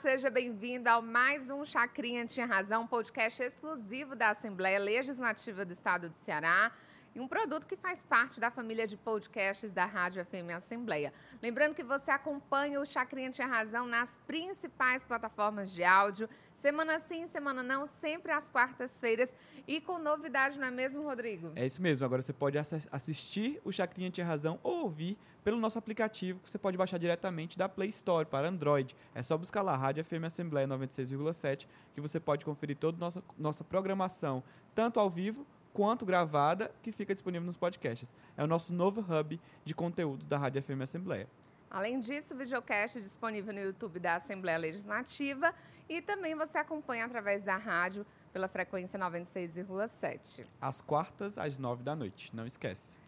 seja bem-vindo ao mais um Chacrinha Tinha Razão, podcast exclusivo da Assembleia Legislativa do Estado de Ceará e um produto que faz parte da família de podcasts da Rádio FM Assembleia. Lembrando que você acompanha o Chacrinha Tinha Razão nas principais plataformas de áudio, semana sim, semana não, sempre às quartas-feiras e com novidade, não é mesmo, Rodrigo? É isso mesmo, agora você pode assistir o Chacrinha Tinha Razão ou ouvir pelo nosso aplicativo que você pode baixar diretamente da Play Store para Android. É só buscar lá, Rádio FM Assembleia 96,7, que você pode conferir toda a nossa, nossa programação, tanto ao vivo quanto gravada, que fica disponível nos podcasts. É o nosso novo hub de conteúdos da Rádio FM Assembleia. Além disso, o videocast é disponível no YouTube da Assembleia Legislativa e também você acompanha através da rádio pela frequência 96,7. Às quartas, às nove da noite, não esquece.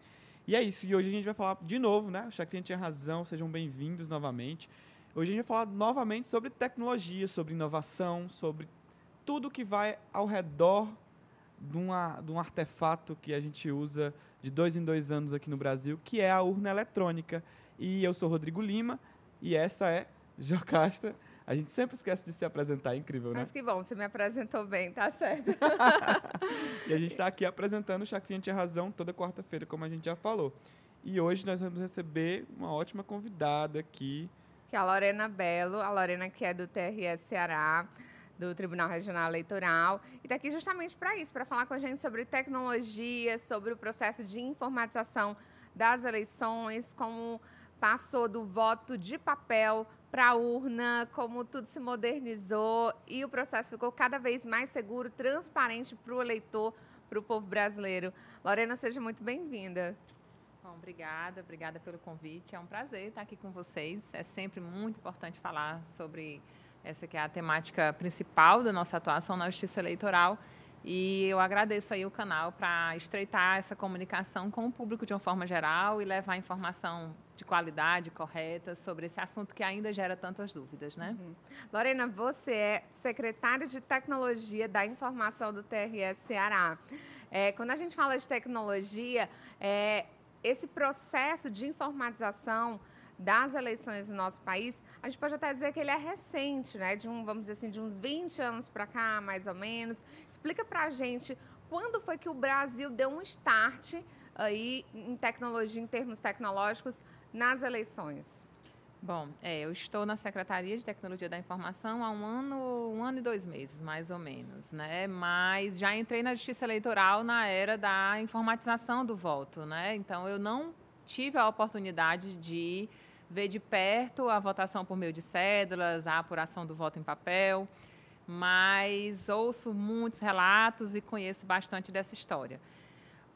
E é isso, e hoje a gente vai falar de novo, né? O Chacrinha tinha razão, sejam bem-vindos novamente. Hoje a gente vai falar novamente sobre tecnologia, sobre inovação, sobre tudo que vai ao redor de, uma, de um artefato que a gente usa de dois em dois anos aqui no Brasil, que é a urna eletrônica. E eu sou Rodrigo Lima e essa é Jocasta. A gente sempre esquece de se apresentar, é incrível, né? Mas que bom, você me apresentou bem, tá certo. e a gente está aqui apresentando o Chacrinha Tinha Razão toda quarta-feira, como a gente já falou. E hoje nós vamos receber uma ótima convidada aqui. Que é a Lorena Belo, a Lorena que é do TRS Ceará do Tribunal Regional Eleitoral. E está aqui justamente para isso, para falar com a gente sobre tecnologia, sobre o processo de informatização das eleições, como passou do voto de papel para a urna, como tudo se modernizou e o processo ficou cada vez mais seguro, transparente para o eleitor, para o povo brasileiro. Lorena, seja muito bem-vinda. Bom, obrigada, obrigada pelo convite. É um prazer estar aqui com vocês. É sempre muito importante falar sobre essa que é a temática principal da nossa atuação na Justiça Eleitoral. E eu agradeço aí o canal para estreitar essa comunicação com o público de uma forma geral e levar informação de qualidade correta sobre esse assunto que ainda gera tantas dúvidas, né? Uhum. Lorena, você é secretária de Tecnologia da Informação do TRS Ceará. É, quando a gente fala de tecnologia, é, esse processo de informatização das eleições no nosso país, a gente pode até dizer que ele é recente, né? De um, vamos dizer assim, de uns 20 anos para cá, mais ou menos. Explica para a gente quando foi que o Brasil deu um start aí em tecnologia, em termos tecnológicos, nas eleições. Bom, é, eu estou na Secretaria de Tecnologia da Informação há um ano, um ano e dois meses, mais ou menos, né? Mas já entrei na Justiça Eleitoral na era da informatização do voto, né? Então eu não tive a oportunidade de ver de perto a votação por meio de cédulas, a apuração do voto em papel, mas ouço muitos relatos e conheço bastante dessa história.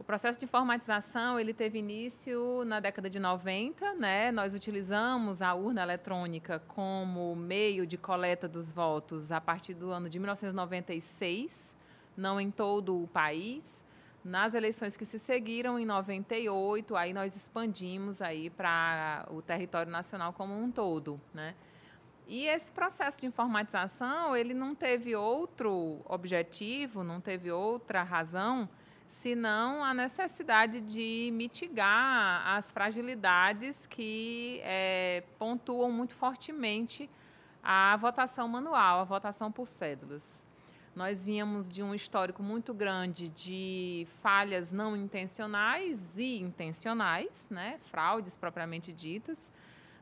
Processo de informatização ele teve início na década de 90, né? Nós utilizamos a urna eletrônica como meio de coleta dos votos a partir do ano de 1996, não em todo o país. Nas eleições que se seguiram, em 98, aí nós expandimos aí para o território nacional como um todo, né? E esse processo de informatização, ele não teve outro objetivo, não teve outra razão, senão a necessidade de mitigar as fragilidades que é, pontuam muito fortemente a votação manual, a votação por cédulas. Nós vínhamos de um histórico muito grande de falhas não intencionais e intencionais, né? fraudes propriamente ditas.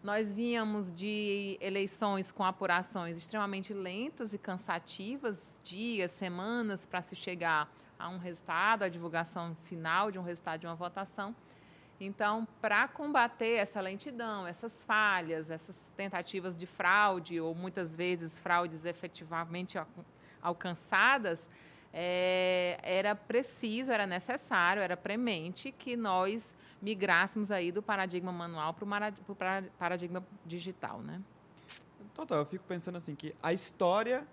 Nós vínhamos de eleições com apurações extremamente lentas e cansativas, dias, semanas para se chegar a um resultado, a divulgação final de um resultado de uma votação. Então, para combater essa lentidão, essas falhas, essas tentativas de fraude, ou muitas vezes fraudes efetivamente alcançadas, é, era preciso, era necessário, era premente que nós migrássemos aí do paradigma manual para o paradigma digital, né? Total, eu fico pensando assim que a história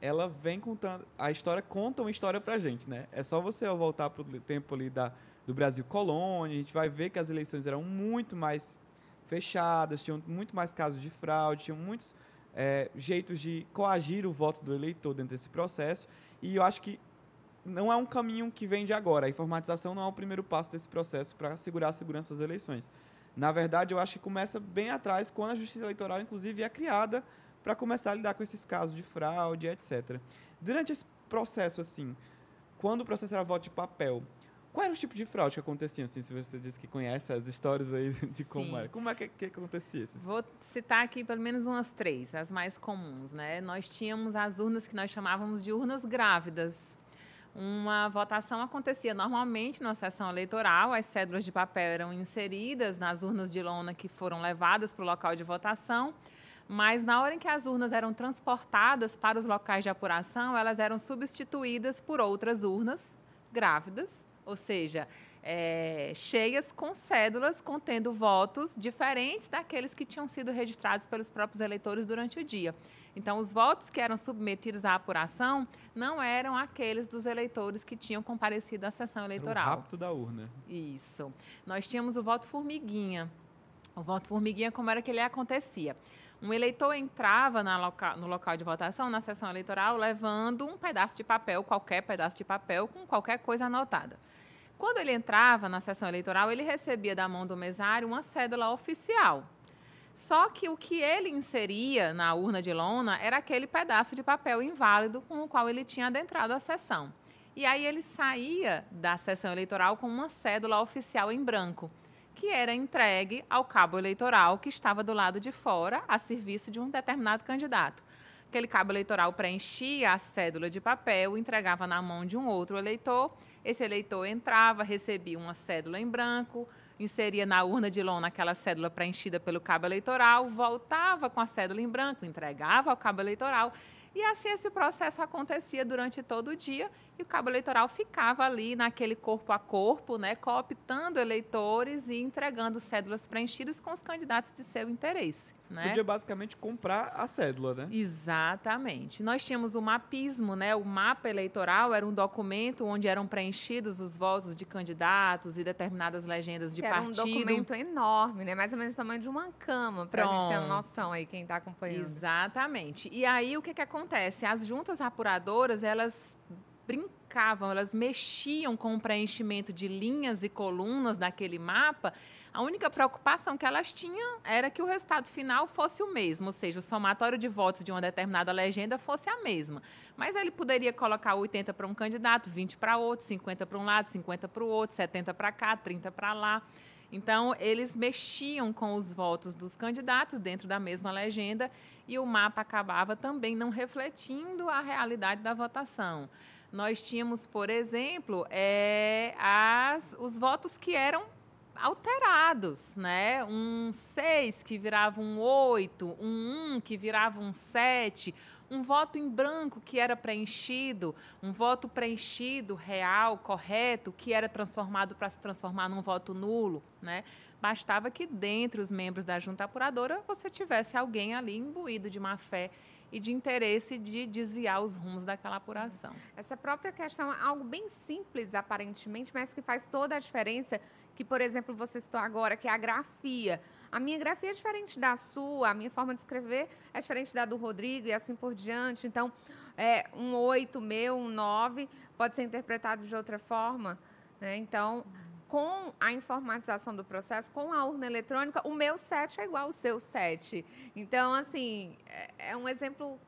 ela vem contando, a história conta uma história pra gente, né? É só você voltar pro tempo ali da, do Brasil colônia, a gente vai ver que as eleições eram muito mais fechadas, tinham muito mais casos de fraude, tinham muitos é, jeitos de coagir o voto do eleitor dentro desse processo. E eu acho que não é um caminho que vem de agora. A informatização não é o primeiro passo desse processo para assegurar a segurança das eleições. Na verdade, eu acho que começa bem atrás, quando a Justiça Eleitoral, inclusive, é criada para começar a lidar com esses casos de fraude, etc. Durante esse processo, assim, quando o processo era voto de papel, qual era o tipo de fraude que acontecia, assim, se você disse que conhece as histórias aí de como Sim. era? Como é que, que acontecia? Esses? Vou citar aqui pelo menos umas três, as mais comuns, né? Nós tínhamos as urnas que nós chamávamos de urnas grávidas. Uma votação acontecia normalmente numa sessão eleitoral, as cédulas de papel eram inseridas nas urnas de lona que foram levadas para o local de votação, mas na hora em que as urnas eram transportadas para os locais de apuração, elas eram substituídas por outras urnas grávidas, ou seja, é, cheias com cédulas contendo votos diferentes daqueles que tinham sido registrados pelos próprios eleitores durante o dia. Então, os votos que eram submetidos à apuração não eram aqueles dos eleitores que tinham comparecido à sessão Era o eleitoral. rapto da urna. Isso. Nós tínhamos o voto formiguinha. O voto formiguinha, como era que ele acontecia? Um eleitor entrava loca- no local de votação, na sessão eleitoral, levando um pedaço de papel, qualquer pedaço de papel, com qualquer coisa anotada. Quando ele entrava na sessão eleitoral, ele recebia da mão do mesário uma cédula oficial. Só que o que ele inseria na urna de lona era aquele pedaço de papel inválido com o qual ele tinha adentrado a sessão. E aí ele saía da sessão eleitoral com uma cédula oficial em branco, que era entregue ao cabo eleitoral que estava do lado de fora, a serviço de um determinado candidato. Aquele cabo eleitoral preenchia a cédula de papel, entregava na mão de um outro eleitor. Esse eleitor entrava, recebia uma cédula em branco, inseria na urna de lona aquela cédula preenchida pelo cabo eleitoral, voltava com a cédula em branco, entregava ao cabo eleitoral. E assim esse processo acontecia durante todo o dia e o cabo eleitoral ficava ali naquele corpo a corpo, né, cooptando eleitores e entregando cédulas preenchidas com os candidatos de seu interesse. Né? Podia basicamente comprar a cédula, né? Exatamente. Nós tínhamos o mapismo, né? O mapa eleitoral era um documento onde eram preenchidos os votos de candidatos e determinadas legendas de que era partido. um documento enorme, né? Mais ou menos o tamanho de uma cama, para a gente ter uma noção aí, quem está acompanhando. Exatamente. E aí o que, que acontece? As juntas apuradoras, elas brincavam, elas mexiam com o preenchimento de linhas e colunas daquele mapa. A única preocupação que elas tinham era que o resultado final fosse o mesmo, ou seja, o somatório de votos de uma determinada legenda fosse a mesma. Mas ele poderia colocar 80 para um candidato, 20 para outro, 50 para um lado, 50 para o outro, 70 para cá, 30 para lá. Então, eles mexiam com os votos dos candidatos dentro da mesma legenda e o mapa acabava também não refletindo a realidade da votação. Nós tínhamos, por exemplo, é, as, os votos que eram alterados, né? Um 6 que virava um 8, um 1 que virava um 7, um voto em branco que era preenchido, um voto preenchido, real, correto, que era transformado para se transformar num voto nulo, né? Bastava que dentre os membros da junta apuradora você tivesse alguém ali imbuído de má fé e de interesse de desviar os rumos daquela apuração. Essa própria questão é algo bem simples, aparentemente, mas que faz toda a diferença. Que, por exemplo, você citou agora, que é a grafia. A minha grafia é diferente da sua, a minha forma de escrever é diferente da do Rodrigo e assim por diante. Então, é, um 8 meu, um 9, pode ser interpretado de outra forma. Né? Então, com a informatização do processo, com a urna eletrônica, o meu 7 é igual ao seu 7. Então, assim, é, é um exemplo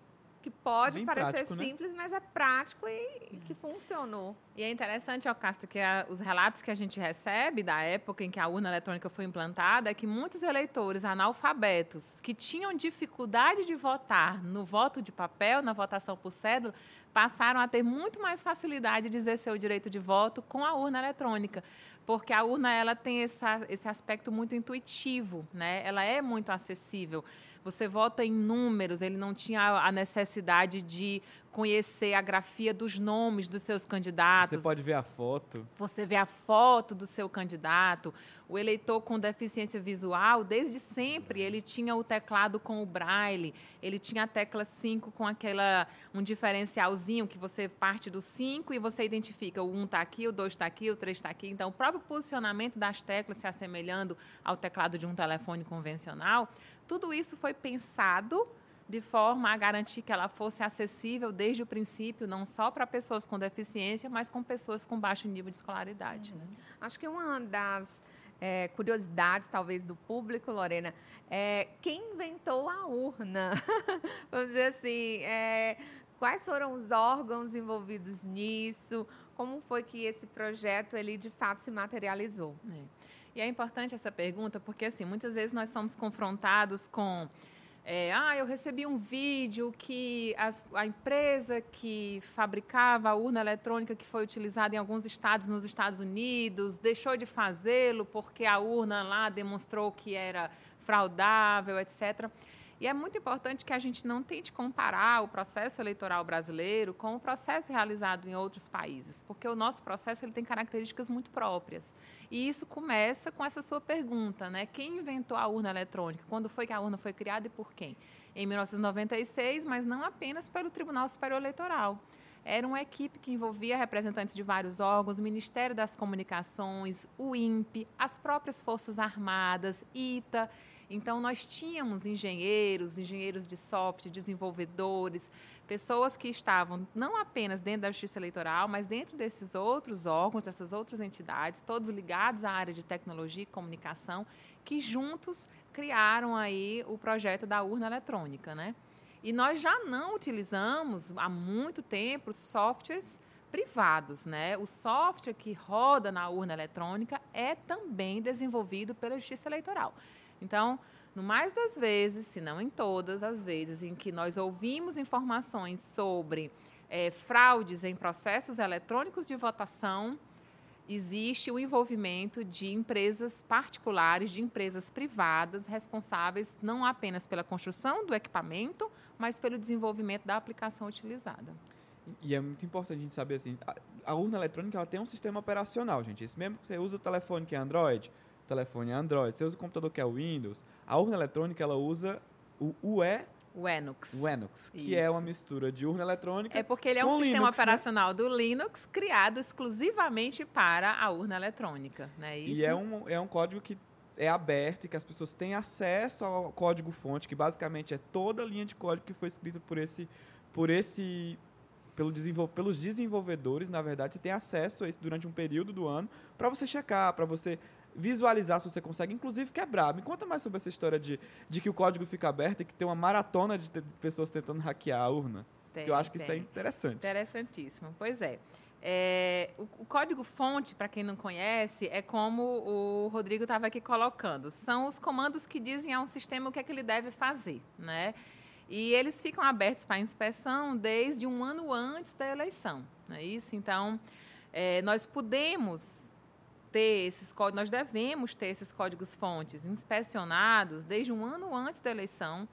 que pode Bem parecer prático, né? simples, mas é prático e, e que funcionou. E é interessante, Alcasta, que a- os relatos que a gente recebe da época em que a urna eletrônica foi implantada é que muitos eleitores analfabetos que tinham dificuldade de votar no voto de papel, na votação por cédula, passaram a ter muito mais facilidade de exercer o direito de voto com a urna eletrônica. Porque a urna ela tem essa, esse aspecto muito intuitivo, né? ela é muito acessível. Você vota em números, ele não tinha a necessidade de conhecer a grafia dos nomes dos seus candidatos. Você pode ver a foto. Você vê a foto do seu candidato. O eleitor com deficiência visual, desde sempre, ele tinha o teclado com o braille, ele tinha a tecla 5 com aquela um diferencialzinho que você parte do 5 e você identifica o 1 um está aqui, o 2 está aqui, o 3 está aqui. Então, o próprio posicionamento das teclas se assemelhando ao teclado de um telefone convencional, tudo isso foi pensado de forma a garantir que ela fosse acessível desde o princípio, não só para pessoas com deficiência, mas com pessoas com baixo nível de escolaridade. Né? Acho que uma das é, curiosidades, talvez, do público, Lorena. É, quem inventou a urna? Vamos dizer assim, é, quais foram os órgãos envolvidos nisso? Como foi que esse projeto, ele, de fato, se materializou? É. E é importante essa pergunta, porque, assim, muitas vezes nós somos confrontados com é, ah, eu recebi um vídeo que as, a empresa que fabricava a urna eletrônica que foi utilizada em alguns estados nos Estados Unidos deixou de fazê-lo porque a urna lá demonstrou que era fraudável, etc. E é muito importante que a gente não tente comparar o processo eleitoral brasileiro com o processo realizado em outros países, porque o nosso processo ele tem características muito próprias. E isso começa com essa sua pergunta, né? Quem inventou a urna eletrônica? Quando foi que a urna foi criada e por quem? Em 1996, mas não apenas pelo Tribunal Superior Eleitoral. Era uma equipe que envolvia representantes de vários órgãos, o Ministério das Comunicações, o INPE, as próprias Forças Armadas, ITA. Então, nós tínhamos engenheiros, engenheiros de software, desenvolvedores, pessoas que estavam não apenas dentro da Justiça Eleitoral, mas dentro desses outros órgãos, dessas outras entidades, todos ligados à área de tecnologia e comunicação, que juntos criaram aí o projeto da urna eletrônica, né? E nós já não utilizamos há muito tempo softwares privados, né? O software que roda na urna eletrônica é também desenvolvido pela Justiça Eleitoral. Então, no mais das vezes, se não em todas as vezes, em que nós ouvimos informações sobre é, fraudes em processos eletrônicos de votação, existe o envolvimento de empresas particulares, de empresas privadas, responsáveis não apenas pela construção do equipamento, mas pelo desenvolvimento da aplicação utilizada. E é muito importante a gente saber assim, a, a urna eletrônica ela tem um sistema operacional, gente. Esse mesmo que você usa o telefone que é Android, telefone é Android, você usa o computador que é Windows, a urna eletrônica ela usa o UE o Enux. O Enux, que Isso. é uma mistura de urna eletrônica. É porque ele é um sistema Linux, né? operacional né? do Linux criado exclusivamente para a urna eletrônica, né? Isso? E é um, é um código que é aberto e que as pessoas têm acesso ao código-fonte, que basicamente é toda a linha de código que foi escrita por esse, por esse pelo desenvol pelos desenvolvedores, na verdade, você tem acesso a isso durante um período do ano para você checar, para você visualizar se você consegue, inclusive quebrar. Me conta mais sobre essa história de, de que o código fica aberto e que tem uma maratona de, de pessoas tentando hackear a urna. Tem, que eu acho que tem. isso é interessante. Interessantíssimo. Pois é. é o, o código-fonte, para quem não conhece, é como o Rodrigo estava aqui colocando. São os comandos que dizem a um sistema o que é que ele deve fazer, né? E eles ficam abertos para inspeção desde um ano antes da eleição, não é isso? Então, é, nós podemos ter esses códigos, nós devemos ter esses códigos fontes inspecionados desde um ano antes da eleição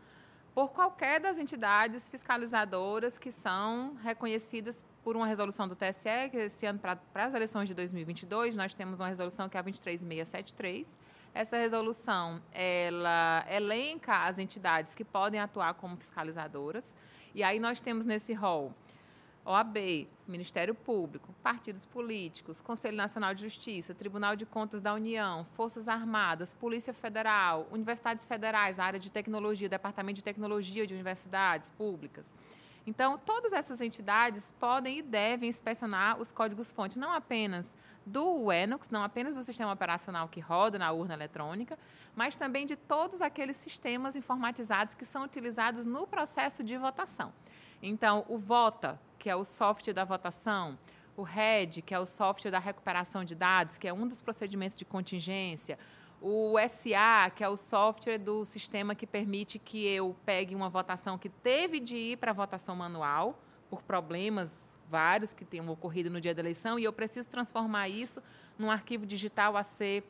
por qualquer das entidades fiscalizadoras que são reconhecidas por uma resolução do TSE, que esse ano, para as eleições de 2022, nós temos uma resolução que é a 23673. Essa resolução, ela elenca as entidades que podem atuar como fiscalizadoras, e aí nós temos nesse rol OAB, Ministério Público, partidos políticos, Conselho Nacional de Justiça, Tribunal de Contas da União, Forças Armadas, Polícia Federal, universidades federais, área de tecnologia, Departamento de Tecnologia de universidades públicas. Então, todas essas entidades podem e devem inspecionar os códigos-fonte, não apenas do Linux, não apenas do sistema operacional que roda na urna eletrônica, mas também de todos aqueles sistemas informatizados que são utilizados no processo de votação. Então, o Vota, que é o software da votação, o RED, que é o software da recuperação de dados, que é um dos procedimentos de contingência, o SA, que é o software do sistema que permite que eu pegue uma votação que teve de ir para a votação manual, por problemas vários que tenham ocorrido no dia da eleição, e eu preciso transformar isso num arquivo digital a ser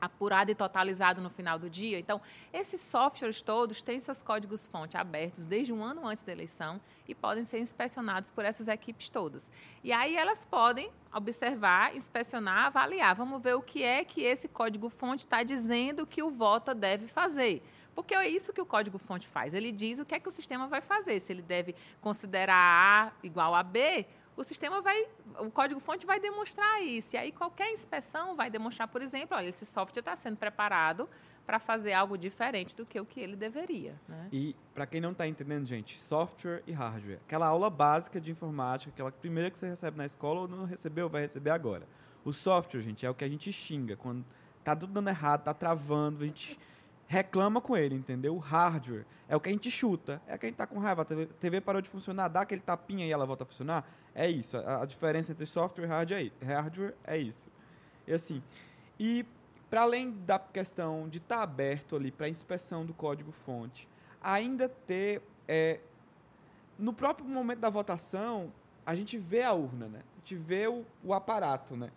apurado e totalizado no final do dia. Então, esses softwares todos têm seus códigos-fonte abertos desde um ano antes da eleição e podem ser inspecionados por essas equipes todas. E aí elas podem observar, inspecionar, avaliar. Vamos ver o que é que esse código-fonte está dizendo que o voto deve fazer. Porque é isso que o código-fonte faz. Ele diz o que é que o sistema vai fazer. Se ele deve considerar A igual a B o sistema vai, o código-fonte vai demonstrar isso. E aí qualquer inspeção vai demonstrar, por exemplo, olha, esse software está sendo preparado para fazer algo diferente do que o que ele deveria. Né? E para quem não está entendendo, gente, software e hardware, aquela aula básica de informática, aquela primeira que você recebe na escola ou não recebeu, vai receber agora. O software, gente, é o que a gente xinga quando tá tudo dando errado, tá travando, a gente reclama com ele, entendeu? O hardware é o que a gente chuta, é o que a gente tá com raiva, a TV, parou de funcionar, dá aquele tapinha e ela volta a funcionar, é isso. A, a diferença entre software e hardware, é hardware é isso. E assim, e para além da questão de estar tá aberto ali para inspeção do código-fonte, ainda ter é, no próprio momento da votação a gente vê a urna, né? A gente vê o, o aparato, né?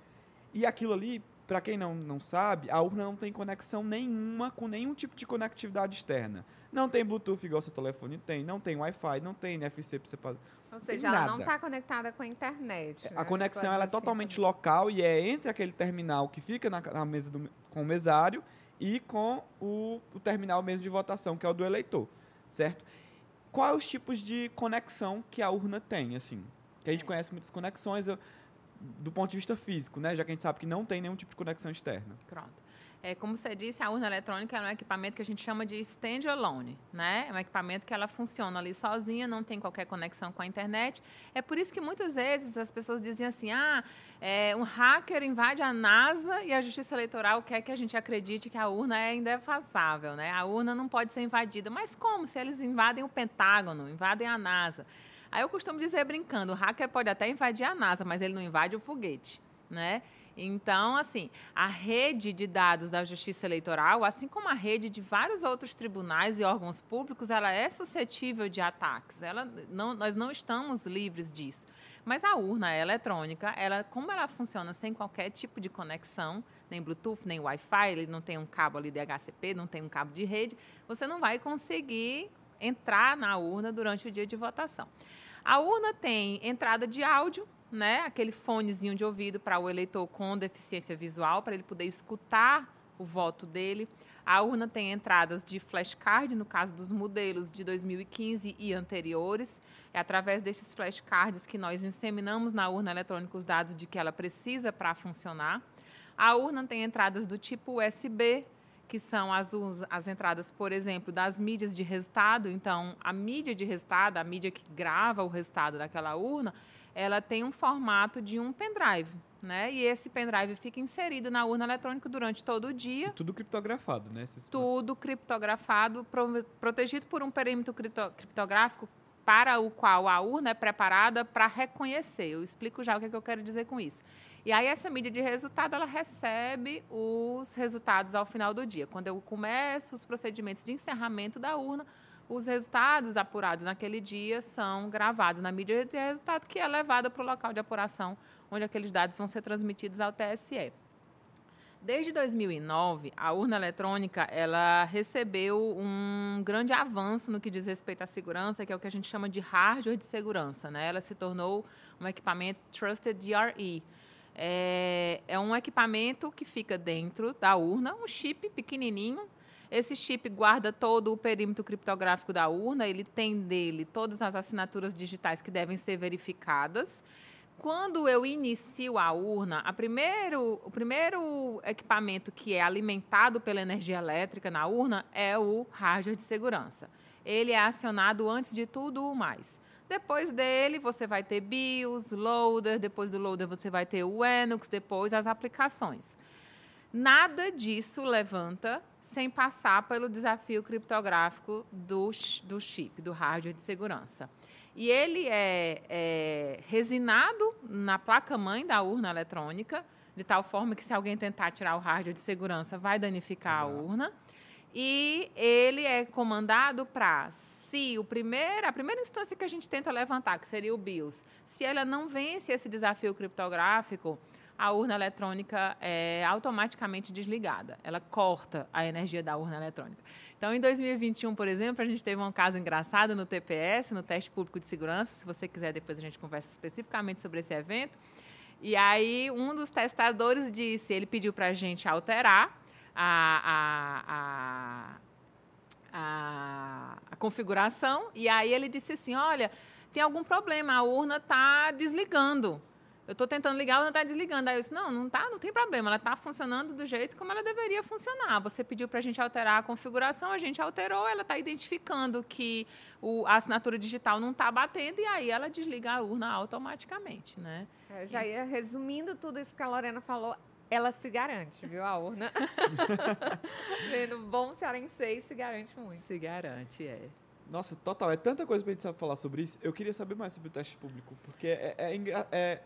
E aquilo ali, para quem não, não sabe, a urna não tem conexão nenhuma com nenhum tipo de conectividade externa. Não tem Bluetooth igual seu telefone tem, não tem Wi-Fi, não tem NFC para você fazer. Ou seja, ela não está conectada com a internet. Né? A conexão ela é assim totalmente também. local e é entre aquele terminal que fica na, na mesa do, com o mesário e com o, o terminal mesmo de votação, que é o do eleitor, certo? Quais os tipos de conexão que a urna tem, assim? Que a gente conhece muitas conexões eu, do ponto de vista físico, né? Já que a gente sabe que não tem nenhum tipo de conexão externa. Pronto. É, como você disse, a urna eletrônica é um equipamento que a gente chama de stand-alone, né? É um equipamento que ela funciona ali sozinha, não tem qualquer conexão com a internet. É por isso que muitas vezes as pessoas dizem assim, ah, é, um hacker invade a NASA e a Justiça Eleitoral quer que a gente acredite que a urna é indefassável, né? A urna não pode ser invadida. Mas como? Se eles invadem o Pentágono, invadem a NASA. Aí eu costumo dizer brincando, o hacker pode até invadir a NASA, mas ele não invade o foguete, né? Então, assim, a rede de dados da Justiça Eleitoral, assim como a rede de vários outros tribunais e órgãos públicos, ela é suscetível de ataques. Ela não, nós não estamos livres disso. Mas a urna eletrônica, ela, como ela funciona sem qualquer tipo de conexão, nem Bluetooth, nem Wi-Fi, ele não tem um cabo ali de HCP, não tem um cabo de rede, você não vai conseguir entrar na urna durante o dia de votação. A urna tem entrada de áudio, né, aquele fonezinho de ouvido para o eleitor com deficiência visual, para ele poder escutar o voto dele. A urna tem entradas de flashcard, no caso dos modelos de 2015 e anteriores. É através destes flashcards que nós inseminamos na urna eletrônica os dados de que ela precisa para funcionar. A urna tem entradas do tipo USB, que são as, as entradas, por exemplo, das mídias de resultado. Então, a mídia de resultado, a mídia que grava o resultado daquela urna, ela tem um formato de um pendrive, né? E esse pendrive fica inserido na urna eletrônica durante todo o dia. E tudo criptografado, né? Esses... Tudo criptografado, pro, protegido por um perímetro cripto, criptográfico para o qual a urna é preparada para reconhecer. Eu explico já o que, é que eu quero dizer com isso. E aí essa mídia de resultado, ela recebe os resultados ao final do dia. Quando eu começo os procedimentos de encerramento da urna, os resultados apurados naquele dia são gravados na mídia de resultado, que é levada para o local de apuração, onde aqueles dados vão ser transmitidos ao TSE. Desde 2009, a urna eletrônica ela recebeu um grande avanço no que diz respeito à segurança, que é o que a gente chama de hardware de segurança. Né? Ela se tornou um equipamento Trusted DRE. É, é um equipamento que fica dentro da urna, um chip pequenininho, esse chip guarda todo o perímetro criptográfico da urna, ele tem dele todas as assinaturas digitais que devem ser verificadas. Quando eu inicio a urna, a primeiro, o primeiro equipamento que é alimentado pela energia elétrica na urna é o hardware de segurança. Ele é acionado antes de tudo o mais. Depois dele, você vai ter BIOS, loader, depois do loader você vai ter o Linux, depois as aplicações. Nada disso levanta sem passar pelo desafio criptográfico do, do chip, do hardware de segurança. E ele é, é resinado na placa-mãe da urna eletrônica, de tal forma que se alguém tentar tirar o hardware de segurança, vai danificar uhum. a urna. E ele é comandado para, se o primeiro, a primeira instância que a gente tenta levantar, que seria o BIOS, se ela não vence esse desafio criptográfico, a urna eletrônica é automaticamente desligada. Ela corta a energia da urna eletrônica. Então, em 2021, por exemplo, a gente teve um caso engraçado no TPS, no Teste Público de Segurança. Se você quiser, depois a gente conversa especificamente sobre esse evento. E aí, um dos testadores disse, ele pediu para a gente alterar a, a, a, a, a configuração. E aí ele disse assim, olha, tem algum problema, a urna está desligando. Eu estou tentando ligar, ela está desligando. Aí eu disse, não, não tá, não tem problema, ela está funcionando do jeito como ela deveria funcionar. Você pediu para a gente alterar a configuração, a gente alterou, ela está identificando que o, a assinatura digital não está batendo e aí ela desliga a urna automaticamente, né? É, já ia resumindo tudo isso que a Lorena falou, ela se garante, viu, a urna? Vendo bom cearense se garante muito. Se garante, é. Nossa, total. É tanta coisa pra gente falar sobre isso. Eu queria saber mais sobre o teste público. Porque é, é, é, é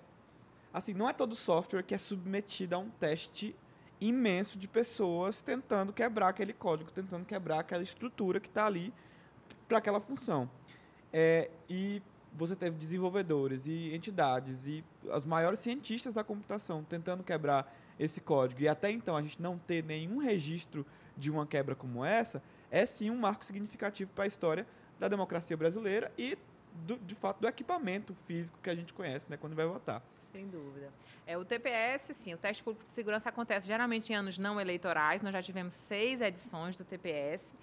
assim, não é todo software que é submetido a um teste imenso de pessoas tentando quebrar aquele código, tentando quebrar aquela estrutura que está ali para aquela função. É, e você teve desenvolvedores e entidades e os maiores cientistas da computação tentando quebrar esse código e até então a gente não ter nenhum registro de uma quebra como essa, é sim um marco significativo para a história da democracia brasileira e do, de fato do equipamento físico que a gente conhece, né, quando vai votar. Sem dúvida. É o TPS, sim, o teste público de segurança acontece geralmente em anos não eleitorais. Nós já tivemos seis edições do TPS.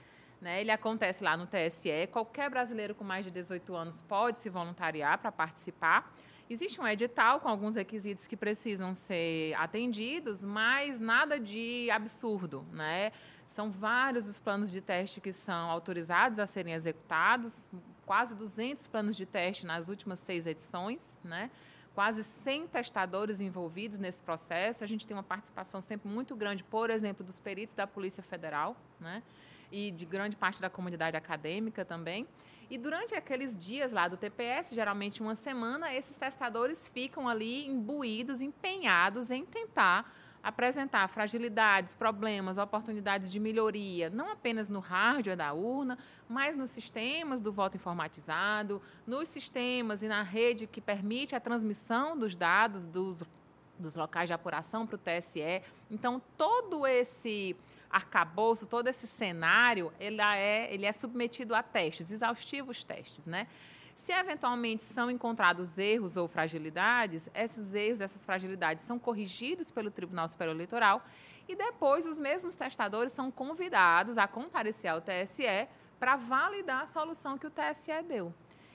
Né? Ele acontece lá no TSE. Qualquer brasileiro com mais de 18 anos pode se voluntariar para participar. Existe um edital com alguns requisitos que precisam ser atendidos, mas nada de absurdo, né? São vários os planos de teste que são autorizados a serem executados, quase 200 planos de teste nas últimas seis edições, né? Quase 100 testadores envolvidos nesse processo. A gente tem uma participação sempre muito grande, por exemplo, dos peritos da Polícia Federal, né? E de grande parte da comunidade acadêmica também. E durante aqueles dias lá do TPS, geralmente uma semana, esses testadores ficam ali imbuídos, empenhados em tentar apresentar fragilidades, problemas, oportunidades de melhoria, não apenas no hardware da urna, mas nos sistemas do voto informatizado, nos sistemas e na rede que permite a transmissão dos dados dos, dos locais de apuração para o TSE. Então, todo esse arcabouço, todo esse cenário, ele é, ele é submetido a testes, exaustivos testes, né? Se eventualmente são encontrados erros ou fragilidades, esses erros, essas fragilidades são corrigidos pelo Tribunal Superior Eleitoral e depois os mesmos testadores são convidados a comparecer ao TSE para validar a solução que o TSE deu.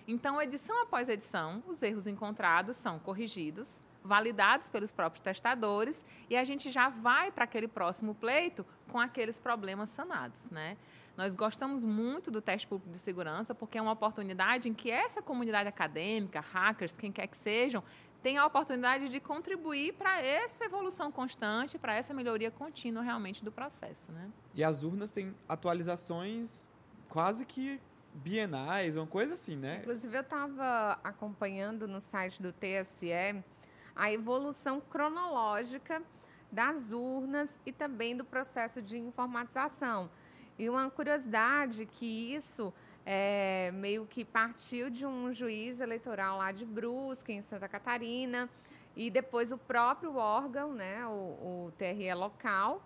Então, edição após edição, os erros encontrados são corrigidos, validados pelos próprios testadores e a gente já vai para aquele próximo pleito com aqueles problemas sanados, né? Nós gostamos muito do teste público de segurança porque é uma oportunidade em que essa comunidade acadêmica, hackers, quem quer que sejam, tem a oportunidade de contribuir para essa evolução constante, para essa melhoria contínua realmente do processo, né? E as urnas têm atualizações quase que bienais, uma coisa assim, né? Inclusive eu estava acompanhando no site do TSE a evolução cronológica das urnas e também do processo de informatização. E uma curiosidade que isso é, meio que partiu de um juiz eleitoral lá de Brusque, em Santa Catarina, e depois o próprio órgão, né, o, o TRE local,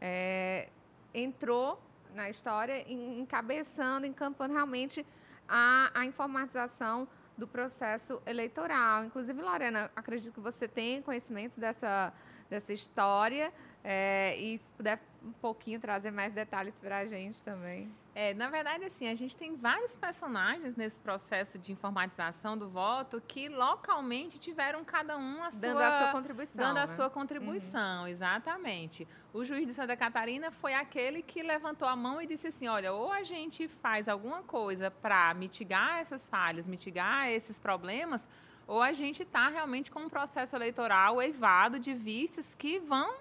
é, entrou na história encabeçando, encampando realmente a, a informatização do processo eleitoral. Inclusive, Lorena, acredito que você tem conhecimento dessa, dessa história é, e se puder um pouquinho trazer mais detalhes para a gente também. É, na verdade, assim, a gente tem vários personagens nesse processo de informatização do voto que localmente tiveram cada um a dando sua, a sua contribuição. Dando né? a sua contribuição, uhum. exatamente. O juiz de Santa Catarina foi aquele que levantou a mão e disse assim: olha, ou a gente faz alguma coisa para mitigar essas falhas, mitigar esses problemas, ou a gente está realmente com um processo eleitoral eivado de vícios que vão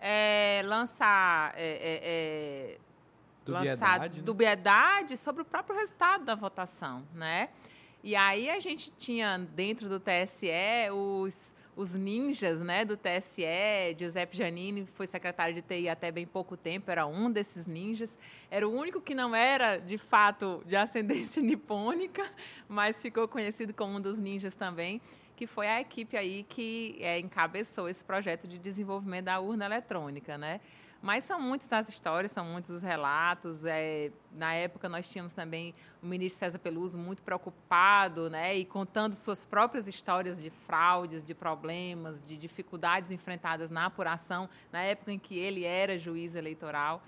é, lançar. É, dubiedade, lançar né? dubiedade sobre o próprio resultado da votação, né? E aí a gente tinha dentro do TSE os, os ninjas né, do TSE, Giuseppe Giannini foi secretário de TI até bem pouco tempo, era um desses ninjas. Era o único que não era, de fato, de ascendência nipônica, mas ficou conhecido como um dos ninjas também que foi a equipe aí que é, encabeçou esse projeto de desenvolvimento da urna eletrônica, né? Mas são muitas as histórias, são muitos os relatos. É, na época nós tínhamos também o ministro César Peluso muito preocupado, né, e contando suas próprias histórias de fraudes, de problemas, de dificuldades enfrentadas na apuração na época em que ele era juiz eleitoral.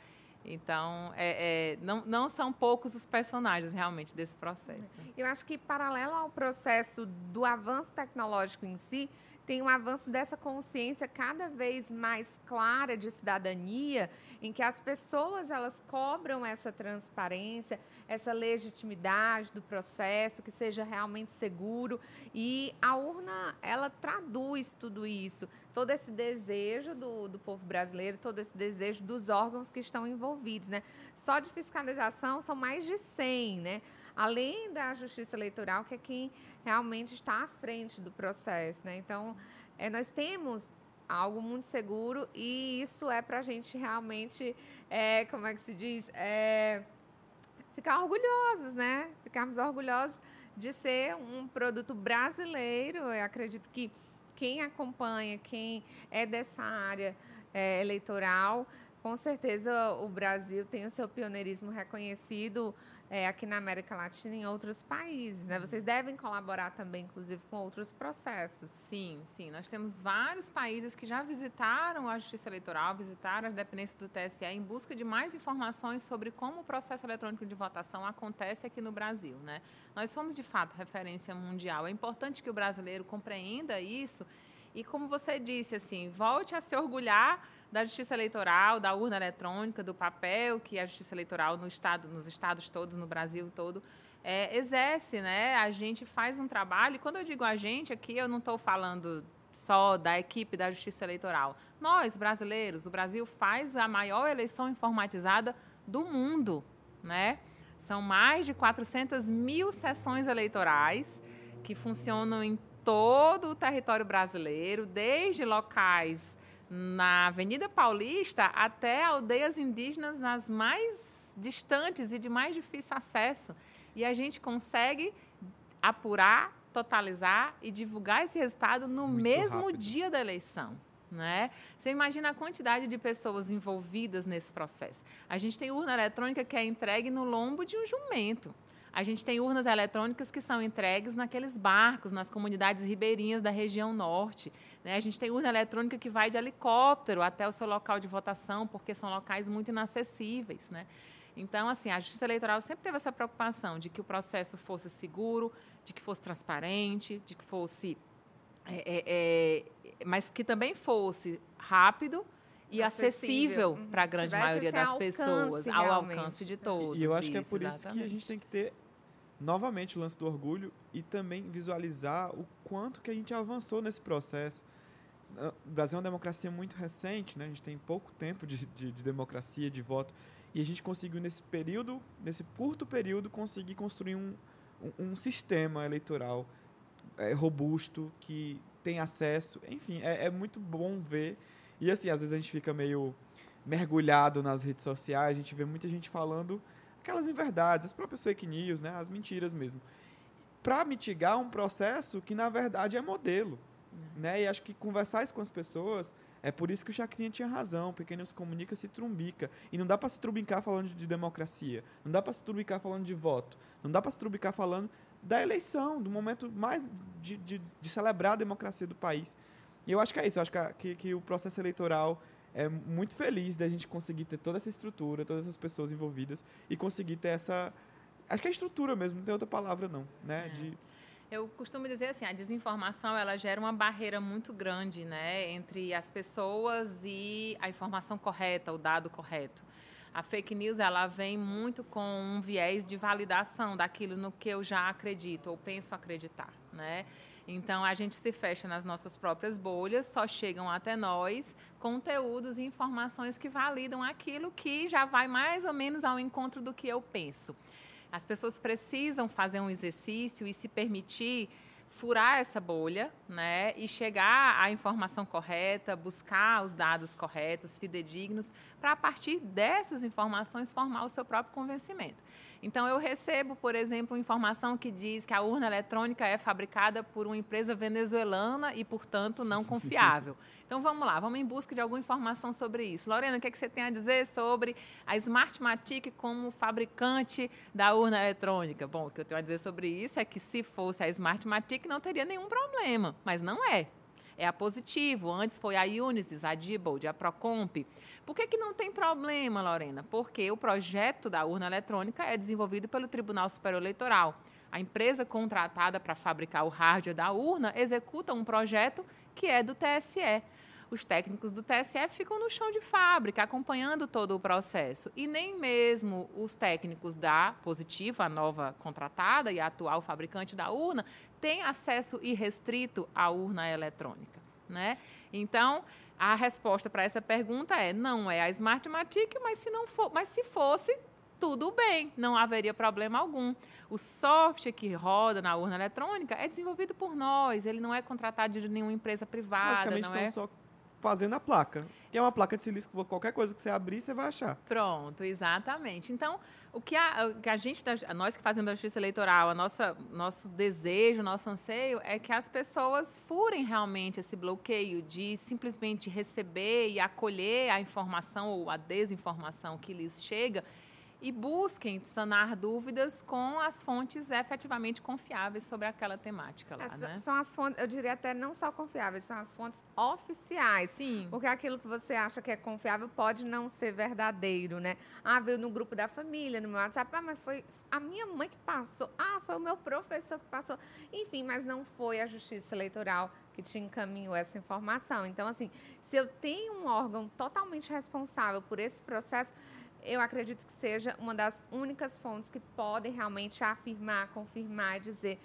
Então, é, é, não, não são poucos os personagens realmente desse processo. Eu acho que, paralelo ao processo do avanço tecnológico em si, tem um avanço dessa consciência cada vez mais clara de cidadania, em que as pessoas elas cobram essa transparência, essa legitimidade do processo, que seja realmente seguro. E a urna, ela traduz tudo isso, todo esse desejo do, do povo brasileiro, todo esse desejo dos órgãos que estão envolvidos. Né? Só de fiscalização são mais de 100, né? Além da justiça eleitoral, que é quem realmente está à frente do processo. Né? Então, é, nós temos algo muito seguro e isso é para a gente realmente, é, como é que se diz, é, ficar orgulhosos, né? Ficarmos orgulhosos de ser um produto brasileiro. Eu acredito que quem acompanha, quem é dessa área é, eleitoral, com certeza o Brasil tem o seu pioneirismo reconhecido é, aqui na América Latina e em outros países. Né? Vocês devem colaborar também, inclusive, com outros processos. Sim, sim. Nós temos vários países que já visitaram a Justiça Eleitoral, visitaram as dependências do TSE em busca de mais informações sobre como o processo eletrônico de votação acontece aqui no Brasil. Né? Nós somos, de fato, referência mundial. É importante que o brasileiro compreenda isso e, como você disse, assim, volte a se orgulhar da justiça eleitoral, da urna eletrônica, do papel que a justiça eleitoral no estado, nos estados todos, no Brasil todo, é, exerce, né? A gente faz um trabalho, e quando eu digo a gente, aqui eu não estou falando só da equipe da justiça eleitoral. Nós, brasileiros, o Brasil faz a maior eleição informatizada do mundo, né? São mais de 400 mil sessões eleitorais que funcionam em todo o território brasileiro, desde locais na Avenida Paulista até aldeias indígenas as mais distantes e de mais difícil acesso. E a gente consegue apurar, totalizar e divulgar esse resultado no Muito mesmo rápido. dia da eleição. Né? Você imagina a quantidade de pessoas envolvidas nesse processo. A gente tem urna eletrônica que é entregue no lombo de um jumento. A gente tem urnas eletrônicas que são entregues naqueles barcos, nas comunidades ribeirinhas da região norte. Né? A gente tem urna eletrônica que vai de helicóptero até o seu local de votação, porque são locais muito inacessíveis. Né? Então, assim, a Justiça Eleitoral sempre teve essa preocupação de que o processo fosse seguro, de que fosse transparente, de que fosse. É, é, é, mas que também fosse rápido e acessível, acessível para a grande maioria das pessoas, realmente. ao alcance de todos. E eu acho isso, que é por exatamente. isso que a gente tem que ter novamente o lance do orgulho e também visualizar o quanto que a gente avançou nesse processo. O Brasil é uma democracia muito recente, né? a gente tem pouco tempo de, de, de democracia, de voto, e a gente conseguiu, nesse período, nesse curto período, conseguir construir um, um, um sistema eleitoral é, robusto, que tem acesso, enfim, é, é muito bom ver. E assim, às vezes a gente fica meio mergulhado nas redes sociais, a gente vê muita gente falando aquelas inverdades, as próprias fake news, né, as mentiras mesmo, para mitigar um processo que na verdade é modelo, uhum. né? E acho que conversar isso com as pessoas é por isso que o Chacrinha tinha razão, porque quem comunica se trumbica. E não dá para se trumbicar falando de democracia, não dá para se trumbicar falando de voto, não dá para se trumbicar falando da eleição, do momento mais de, de, de, celebrar a democracia do país. E eu acho que é isso, eu acho que, que, que o processo eleitoral é muito feliz da gente conseguir ter toda essa estrutura, todas essas pessoas envolvidas e conseguir ter essa. Acho que é estrutura mesmo, não tem outra palavra não, né? É. De... Eu costumo dizer assim, a desinformação ela gera uma barreira muito grande, né, entre as pessoas e a informação correta, o dado correto. A fake news ela vem muito com um viés de validação daquilo no que eu já acredito ou penso acreditar, né? Então a gente se fecha nas nossas próprias bolhas, só chegam até nós conteúdos e informações que validam aquilo que já vai mais ou menos ao encontro do que eu penso. As pessoas precisam fazer um exercício e se permitir furar essa bolha, né, e chegar à informação correta, buscar os dados corretos, fidedignos, para a partir dessas informações formar o seu próprio convencimento. Então, eu recebo, por exemplo, informação que diz que a urna eletrônica é fabricada por uma empresa venezuelana e, portanto, não confiável. Então, vamos lá, vamos em busca de alguma informação sobre isso. Lorena, o que, é que você tem a dizer sobre a Smartmatic como fabricante da urna eletrônica? Bom, o que eu tenho a dizer sobre isso é que, se fosse a Smartmatic, não teria nenhum problema, mas não é é a Positivo, antes foi a Unisys, a Diebold, a Procomp. Por que, que não tem problema, Lorena? Porque o projeto da urna eletrônica é desenvolvido pelo Tribunal Superior Eleitoral. a empresa contratada para fabricar o hardware da urna executa um projeto que é do TSE. Os técnicos do TSE ficam no chão de fábrica, acompanhando todo o processo. E nem mesmo os técnicos da Positivo, a nova contratada e a atual fabricante da urna, têm acesso irrestrito à urna eletrônica. Né? Então, a resposta para essa pergunta é: não é a Smartmatic, mas se não for, mas se fosse, tudo bem, não haveria problema algum. O software que roda na urna eletrônica é desenvolvido por nós, ele não é contratado de nenhuma empresa privada. Basicamente, não é... só fazendo a placa. Que é uma placa de silício que qualquer coisa que você abrir, você vai achar. Pronto, exatamente. Então, o que a, que a gente, nós que fazemos a justiça eleitoral, a nossa, nosso desejo, nosso anseio é que as pessoas furem realmente esse bloqueio de simplesmente receber e acolher a informação ou a desinformação que lhes chega e busquem sanar dúvidas com as fontes efetivamente confiáveis sobre aquela temática lá, Essa, né? São as fontes, eu diria até não só confiáveis, são as fontes oficiais. Sim. Porque aquilo que você acha que é confiável pode não ser verdadeiro, né? Ah, veio no grupo da família, no meu WhatsApp, ah, mas foi a minha mãe que passou. Ah, foi o meu professor que passou. Enfim, mas não foi a Justiça Eleitoral que te encaminhou essa informação. Então, assim, se eu tenho um órgão totalmente responsável por esse processo, eu acredito que seja uma das únicas fontes que podem realmente afirmar, confirmar, dizer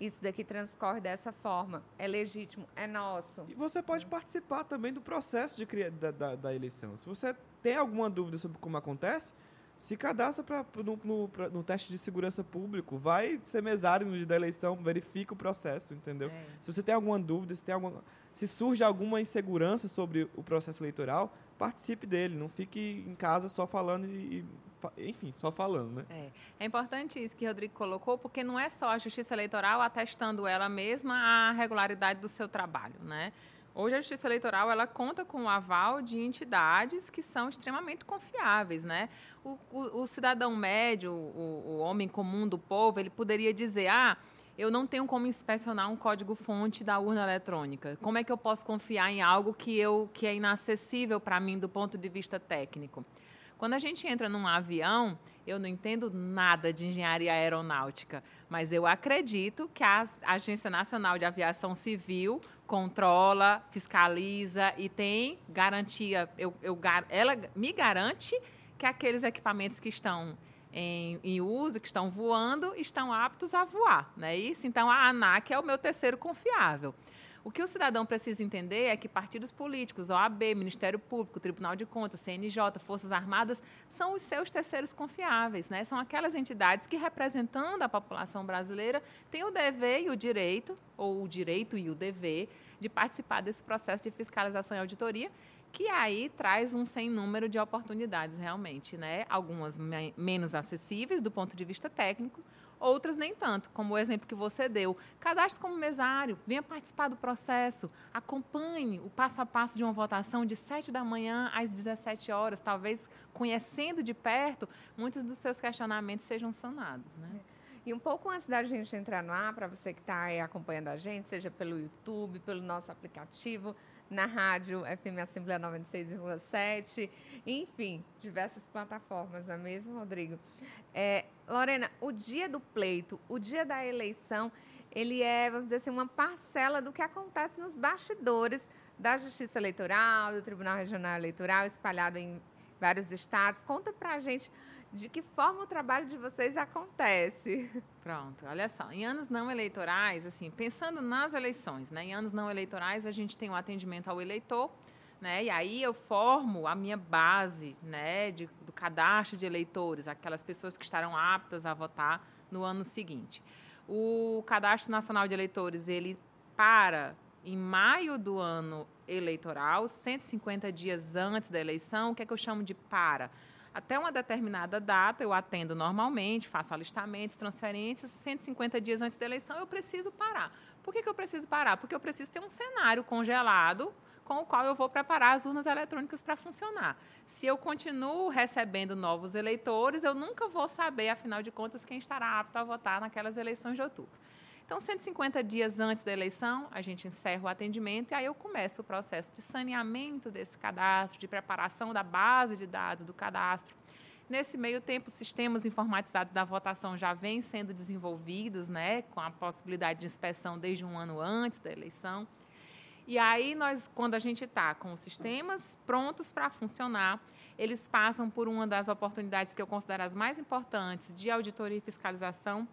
isso daqui transcorre dessa forma, é legítimo, é nosso. E você pode participar também do processo de cria da, da, da, eleição. Se você tem alguma dúvida sobre como acontece, se cadastra pra, no, no, pra, no teste de segurança público, vai ser mesário no dia da eleição, verifica o processo, entendeu? É. Se você tem alguma dúvida, se, tem alguma, se surge alguma insegurança sobre o processo eleitoral, participe dele, não fique em casa só falando e, enfim, só falando, né? É. é importante isso que o Rodrigo colocou, porque não é só a Justiça Eleitoral atestando ela mesma a regularidade do seu trabalho, né? Hoje a Justiça Eleitoral ela conta com o aval de entidades que são extremamente confiáveis, né? O, o, o cidadão médio, o, o homem comum do povo, ele poderia dizer, ah, eu não tenho como inspecionar um código-fonte da urna eletrônica. Como é que eu posso confiar em algo que, eu, que é inacessível para mim do ponto de vista técnico? Quando a gente entra num avião, eu não entendo nada de engenharia aeronáutica, mas eu acredito que a Agência Nacional de Aviação Civil controla, fiscaliza e tem garantia. Eu, eu, ela me garante que aqueles equipamentos que estão em, em, uso, que estão voando, estão aptos a voar. Não é isso? Então, a ANAC é o meu terceiro confiável. O que o cidadão precisa entender é que partidos políticos, OAB, Ministério Público, Tribunal de Contas, CNJ, Forças Armadas, são os seus terceiros confiáveis. Né? São aquelas entidades que, representando a população brasileira, têm o dever e o direito, ou o direito e o dever, de participar desse processo de fiscalização e auditoria que aí traz um sem número de oportunidades realmente, né? Algumas me menos acessíveis do ponto de vista técnico, outras nem tanto, como o exemplo que você deu. Cadastre como mesário, venha participar do processo, acompanhe o passo a passo de uma votação de 7 da manhã às 17 horas, talvez conhecendo de perto, muitos dos seus questionamentos sejam sanados, né? E um pouco antes da gente entrar no ar, para você que está acompanhando a gente, seja pelo YouTube, pelo nosso aplicativo, na rádio FM Assembleia 96,7, enfim, diversas plataformas, não é mesmo, Rodrigo? É, Lorena, o dia do pleito, o dia da eleição, ele é, vamos dizer assim, uma parcela do que acontece nos bastidores da Justiça Eleitoral, do Tribunal Regional Eleitoral, espalhado em vários estados. Conta para a gente de que forma o trabalho de vocês acontece. Pronto, olha só. Em anos não eleitorais, assim, pensando nas eleições, né? Em anos não eleitorais, a gente tem o um atendimento ao eleitor, né? E aí eu formo a minha base, né, de, do cadastro de eleitores, aquelas pessoas que estarão aptas a votar no ano seguinte. O Cadastro Nacional de Eleitores, ele para em maio do ano eleitoral, 150 dias antes da eleição. O que é que eu chamo de para? Até uma determinada data, eu atendo normalmente, faço alistamentos, transferências, 150 dias antes da eleição, eu preciso parar. Por que, que eu preciso parar? Porque eu preciso ter um cenário congelado com o qual eu vou preparar as urnas eletrônicas para funcionar. Se eu continuo recebendo novos eleitores, eu nunca vou saber, afinal de contas, quem estará apto a votar naquelas eleições de outubro. Então, 150 dias antes da eleição, a gente encerra o atendimento e aí eu começo o processo de saneamento desse cadastro, de preparação da base de dados do cadastro, Nesse meio tempo, sistemas informatizados da votação já vêm sendo desenvolvidos, né, com a possibilidade de inspeção desde um ano antes da eleição. E aí, nós, quando a gente está com os sistemas prontos para funcionar, eles passam por uma das oportunidades que eu considero as mais importantes de auditoria e fiscalização,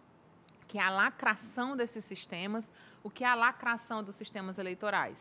que é a lacração desses sistemas, o que é a lacração dos sistemas eleitorais.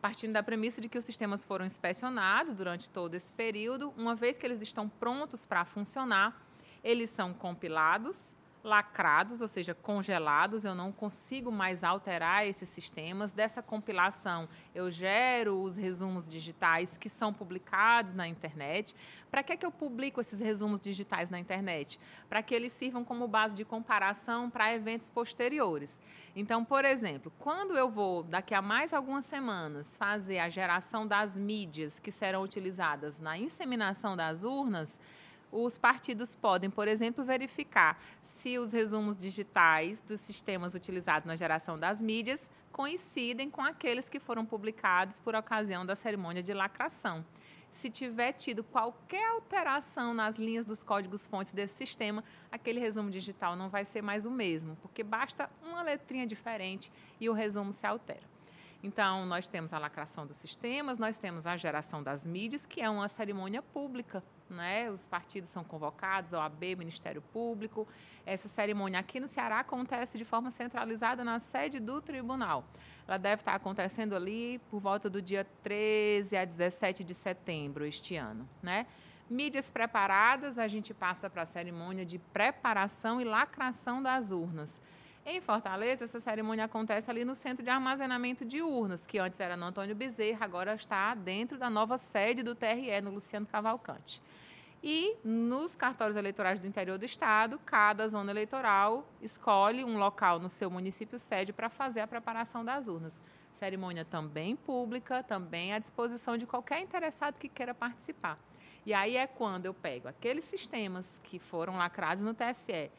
Partindo da premissa de que os sistemas foram inspecionados durante todo esse período, uma vez que eles estão prontos para funcionar, eles são compilados, lacrados, ou seja, congelados, eu não consigo mais alterar esses sistemas. Dessa compilação, eu gero os resumos digitais que são publicados na internet. Para que, é que eu publico esses resumos digitais na internet? Para que eles sirvam como base de comparação para eventos posteriores. Então, por exemplo, quando eu vou, daqui a mais algumas semanas, fazer a geração das mídias que serão utilizadas na inseminação das urnas, os partidos podem, por exemplo, verificar se os resumos digitais dos sistemas utilizados na geração das mídias coincidem com aqueles que foram publicados por ocasião da cerimônia de lacração. Se tiver tido qualquer alteração nas linhas dos códigos-fontes desse sistema, aquele resumo digital não vai ser mais o mesmo, porque basta uma letrinha diferente e o resumo se altera. Então, nós temos a lacração dos sistemas, nós temos a geração das mídias, que é uma cerimônia pública. Né? Os partidos são convocados, OAB, Ministério Público. Essa cerimônia aqui no Ceará acontece de forma centralizada na sede do tribunal. Ela deve estar acontecendo ali por volta do dia 13 a 17 de setembro este ano. Né? Mídias preparadas, a gente passa para a cerimônia de preparação e lacração das urnas. Em Fortaleza, essa cerimônia acontece ali no centro de armazenamento de urnas, que antes era no Antônio Bezerra, agora está dentro da nova sede do TRE, no Luciano Cavalcante. E nos cartórios eleitorais do interior do estado, cada zona eleitoral escolhe um local no seu município sede para fazer a preparação das urnas. Cerimônia também pública, também à disposição de qualquer interessado que queira participar. E aí é quando eu pego aqueles sistemas que foram lacrados no TSE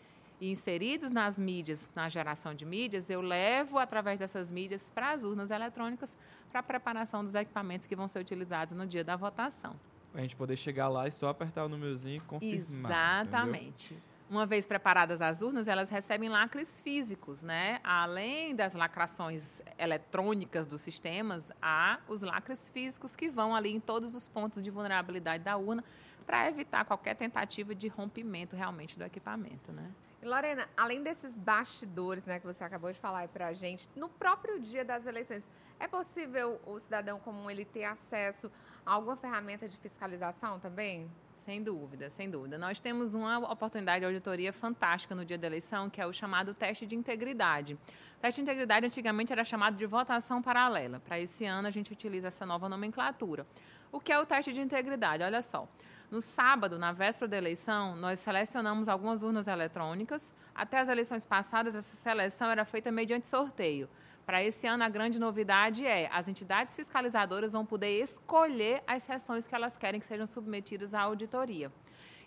e inseridos nas mídias, na geração de mídias, eu levo através dessas mídias para as urnas eletrônicas para a preparação dos equipamentos que vão ser utilizados no dia da votação. Para a gente poder chegar lá e só apertar o númerozinho e confirmar. Exatamente. Entendeu? Uma vez preparadas as urnas, elas recebem lacres físicos, né? Além das lacrações eletrônicas dos sistemas, há os lacres físicos que vão ali em todos os pontos de vulnerabilidade da urna para evitar qualquer tentativa de rompimento realmente do equipamento, né? E Lorena, além desses bastidores, né, que você acabou de falar para a gente, no próprio dia das eleições, é possível o cidadão comum ele ter acesso a alguma ferramenta de fiscalização também? Sem dúvida, sem dúvida. Nós temos uma oportunidade de auditoria fantástica no dia da eleição, que é o chamado teste de integridade. O teste de integridade antigamente era chamado de votação paralela. Para esse ano, a gente utiliza essa nova nomenclatura. O que é o teste de integridade? Olha só. No sábado, na véspera da eleição, nós selecionamos algumas urnas eletrônicas. Até as eleições passadas, essa seleção era feita mediante sorteio. Para esse ano, a grande novidade é as entidades fiscalizadoras vão poder escolher as sessões que elas querem que sejam submetidas à auditoria.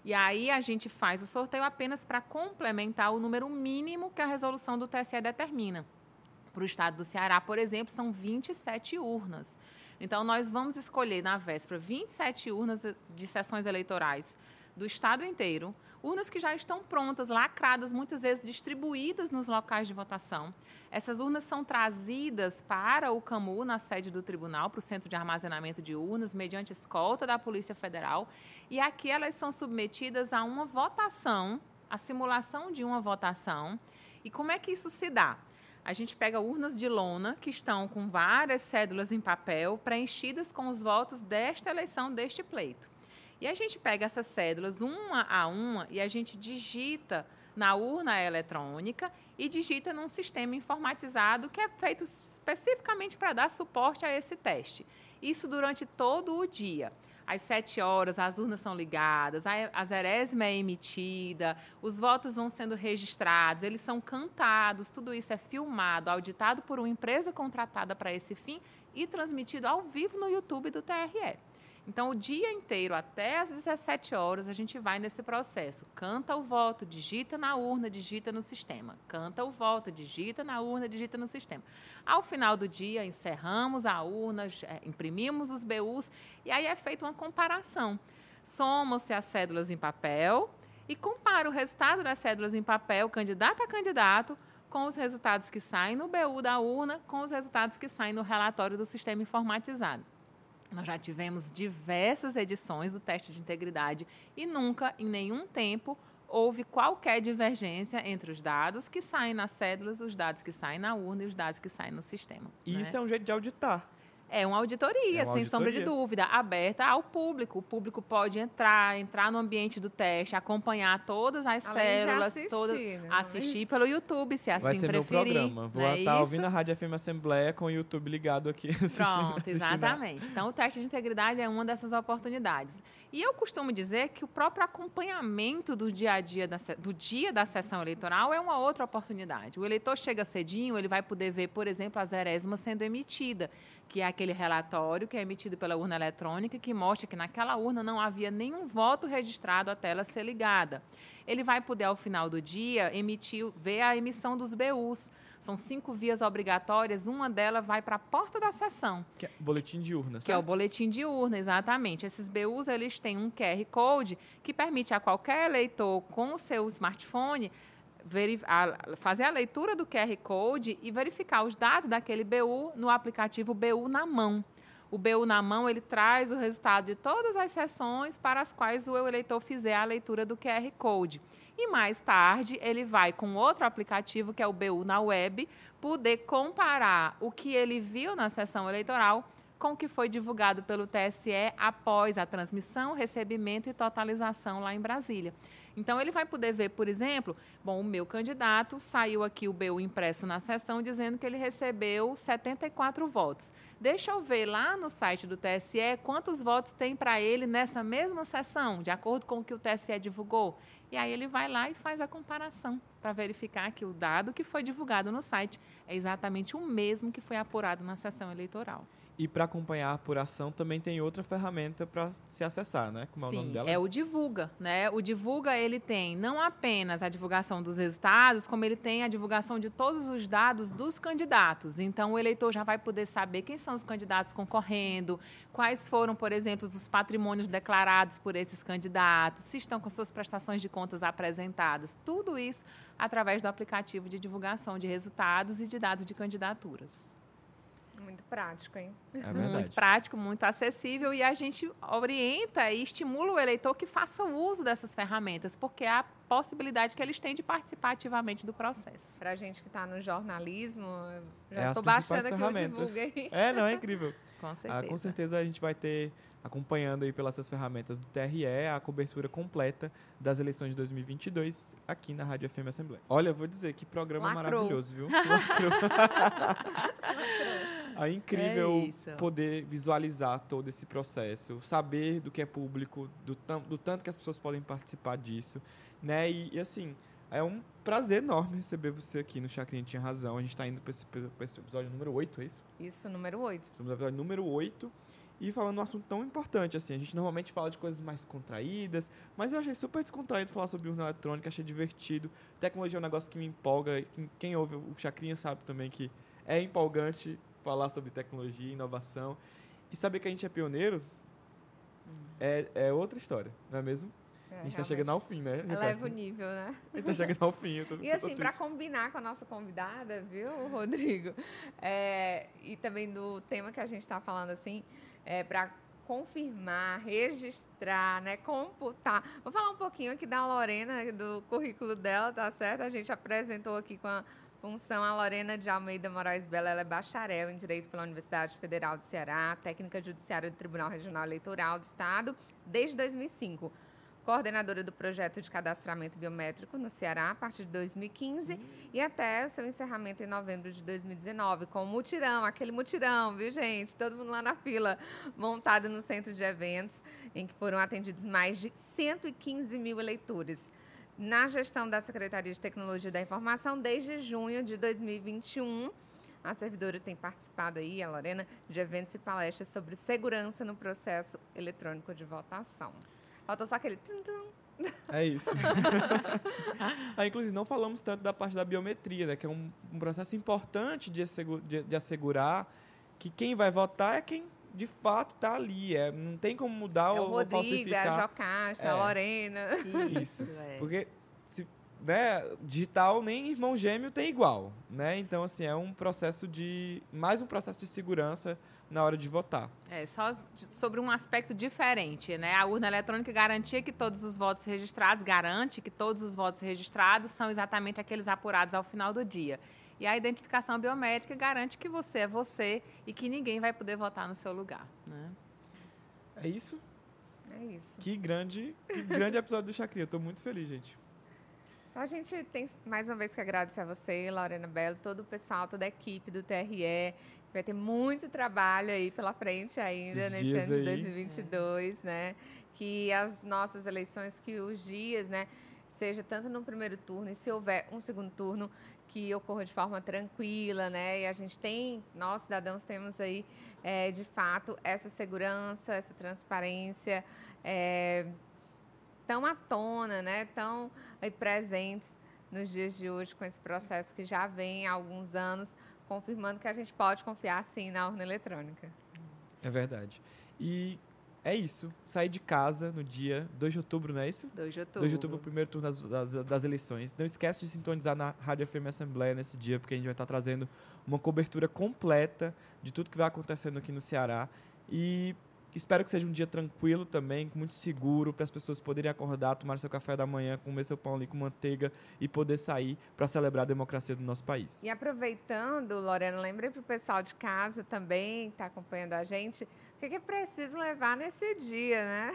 E aí a gente faz o sorteio apenas para complementar o número mínimo que a resolução do TSE determina. Para o estado do Ceará, por exemplo, são 27 urnas. Então, nós vamos escolher na véspera 27 urnas de sessões eleitorais do estado inteiro, urnas que já estão prontas, lacradas, muitas vezes distribuídas nos locais de votação. Essas urnas são trazidas para o CAMU, na sede do tribunal, para o centro de armazenamento de urnas, mediante escolta da Polícia Federal. E aqui elas são submetidas a uma votação, a simulação de uma votação. E como é que isso se dá? A gente pega urnas de lona que estão com várias cédulas em papel preenchidas com os votos desta eleição, deste pleito. E a gente pega essas cédulas uma a uma e a gente digita na urna eletrônica e digita num sistema informatizado que é feito especificamente para dar suporte a esse teste. Isso durante todo o dia às sete horas, as urnas são ligadas, a zerésima é emitida, os votos vão sendo registrados, eles são cantados, tudo isso é filmado, auditado por uma empresa contratada para esse fim e transmitido ao vivo no YouTube do TRE. Então, o dia inteiro, até às 17 horas, a gente vai nesse processo. Canta o voto, digita na urna, digita no sistema. Canta o voto, digita na urna, digita no sistema. Ao final do dia, encerramos a urna, é, imprimimos os BUs e aí é feita uma comparação. somam-se as cédulas em papel e compara o resultado das cédulas em papel, candidato a candidato, com os resultados que saem no BU da urna, com os resultados que saem no relatório do sistema informatizado. Nós já tivemos diversas edições do teste de integridade e nunca, em nenhum tempo, houve qualquer divergência entre os dados que saem nas cédulas, os dados que saem na urna e os dados que saem no sistema. E né? isso é um jeito de auditar. É uma auditoria, É uma sem sombra de auditoria. dúvida, aberta ao público. O público pode entrar, entrar no ambiente do teste, acompanhar todas as Além células, assistir, todas, né? assistir pelo YouTube, se assim Vai ser meu preferir. programa. Vou não é estar isso? ouvindo a Rádio FM Assembleia com o YouTube ligado aqui. assistindo- Pronto, assistindo exatamente. Então, o teste de integridade é uma dessas oportunidades. E eu costumo dizer que o próprio acompanhamento do dia a dia da, do dia da sessão eleitoral é uma outra oportunidade. O eleitor chega cedinho, ele vai poder ver, por exemplo, a zerésima sendo emitida, que é aquele relatório que é emitido pela urna eletrônica que mostra que naquela urna não havia nenhum voto registrado até ela ser ligada. Ele vai poder, ao final do dia, emitir, ver a emissão dos BUs. São cinco vias obrigatórias, uma delas vai para a porta da sessão, Que é boletim de urna, que é o boletim de urna, exatamente. Esses BUs, eles têm um QR Code que permite a qualquer eleitor com o seu smartphone a- fazer a leitura do QR Code e verificar os dados daquele BU no aplicativo BU na mão. O BU na mão, ele traz o resultado de todas as sessões para as quais o eleitor fizer a leitura do QR Code. E mais tarde, ele vai com outro aplicativo, que é o BU na web, poder comparar o que ele viu na sessão eleitoral com o que foi divulgado pelo TSE após a transmissão, recebimento e totalização lá em Brasília. Então, ele vai poder ver, por exemplo, bom, o meu candidato saiu aqui o BU impresso na sessão dizendo que ele recebeu 74 votos. Deixa eu ver lá no site do TSE quantos votos tem para ele nessa mesma sessão, de acordo com o que o TSE divulgou. E aí ele vai lá e faz a comparação para verificar que o dado que foi divulgado no site é exatamente o mesmo que foi apurado na sessão eleitoral. E para acompanhar a apuração também tem outra ferramenta para se acessar, né? Como é o nome Sim, dela? é o Divulga, né? O Divulga, ele tem não apenas a divulgação dos resultados, como ele tem a divulgação de todos os dados dos candidatos. Então, o eleitor já vai poder saber quem são os candidatos concorrendo, quais foram, por exemplo, os patrimônios declarados por esses candidatos, se estão com suas prestações de contas apresentadas. Tudo isso através do aplicativo de divulgação de resultados e de dados de candidaturas. Muito prático, hein? É verdade. muito prático, muito acessível e a gente orienta e estimula o eleitor que faça o uso dessas ferramentas, porque é a possibilidade que eles têm de participar ativamente do processo. Pra gente que tá no jornalismo, É já tô principais baixando aqui o divulga aí. É, não, é incrível. Com Ah, certeza. com certeza a gente vai ter, acompanhando aí pelas essas ferramentas do TRE, a cobertura completa das eleições de 2022 aqui na Rádio FM Assembleia. Olha, eu vou dizer que programa Lacrou. maravilhoso, viu? Lacrou. É incrível É poder visualizar todo esse processo, saber do que é público, do, do tanto que as pessoas podem participar disso, né? E, e, assim, é um prazer enorme receber você aqui no Chacrinha Tinha Razão. A gente está indo para esse, pra esse episódio número 8, é isso? Isso, número 8. Estamos no episódio número 8 e falando um assunto tão importante assim. A gente normalmente fala de coisas mais contraídas, mas eu achei super descontraído falar sobre urna eletrônica, achei divertido. Tecnologia é um negócio que me empolga. Quem, quem ouve o Chacrinha sabe também que é empolgante falar sobre tecnologia, inovação. E saber que a gente é pioneiro é, é outra história, não é mesmo? É, a gente tá chegando ao fim, né? Eleva o nível, né? A gente tá chegando ao fim. Eu tô, E assim, para combinar com a nossa convidada, viu, Rodrigo? É, e também do tema que a gente está falando, assim, é, para confirmar, registrar, né, computar. Vou falar um pouquinho aqui da Lorena, do currículo dela, tá certo? A gente apresentou aqui com a função a Lorena de Almeida Moraes Bela. Ela é bacharel em Direito pela Universidade Federal do Ceará, técnica judiciária do Tribunal Regional Eleitoral do Estado, desde 2005 coordenadora do projeto de cadastramento biométrico no Ceará a partir de 2015 e até o seu encerramento em novembro de 2019, com o mutirão, aquele mutirão, viu, gente? Todo mundo lá na fila, montado no centro de eventos, em que foram atendidos mais de 115 mil eleitores. Na gestão da Secretaria de Tecnologia da Informação, desde junho de 2021, a servidora tem participado aí, a Lorena, de eventos e palestras sobre segurança no processo eletrônico de votação. Faltou só aquele tum, tum. É isso. ah, inclusive, não falamos tanto da parte da biometria, né? Que é um, um processo importante de, assegu- de- de assegurar que quem vai votar é quem de fato está ali. É, não tem como mudar É o ou, Rodrigo, é a falsificar. Jocasta, É. a Lorena. Isso. é. Porque se, né, digital nem irmão gêmeo tem igual, né? Então assim, é um processo de mais um processo de segurança na hora de votar. É, só sobre um aspecto diferente, né? A urna eletrônica garantia que todos os votos registrados, garante que todos os votos registrados são exatamente aqueles apurados ao final do dia. E a identificação biométrica garante que você é você e que ninguém vai poder votar no seu lugar, né? É isso? É isso. Que grande, que grande episódio do Chacrinha. Tô muito feliz, gente. Então a gente tem mais uma vez que agradecer a você, Lorena Belo, todo o pessoal, toda a equipe do TRE. Vai ter muito trabalho aí pela frente ainda Esses nesse ano de aí. 2022, né? Que as nossas eleições, que os dias, né? Seja tanto no primeiro turno e se houver um segundo turno, que ocorra de forma tranquila, né? E a gente tem, nós cidadãos temos aí, é, de fato, essa segurança, essa transparência, é, tão à tona, né? Tão aí presentes nos dias de hoje com esse processo que já vem há alguns anos, confirmando que a gente pode confiar sim na urna eletrônica. É verdade. E é isso. Sair de casa no dia 2 de outubro, não é isso? 2 de outubro. 2 de outubro, primeiro turno das, das, das eleições. Não esquece de sintonizar na Rádio FM Assembleia nesse dia, porque a gente vai estar trazendo uma cobertura completa de tudo que vai acontecendo aqui no Ceará. E espero que seja um dia tranquilo também, muito seguro, para as pessoas poderem acordar, tomar seu café da manhã, comer seu pão ali com manteiga e poder sair para celebrar a democracia do nosso país. E aproveitando, Lorena, lembrei para o pessoal de casa também, que está acompanhando a gente, o que, é preciso levar nesse dia, né?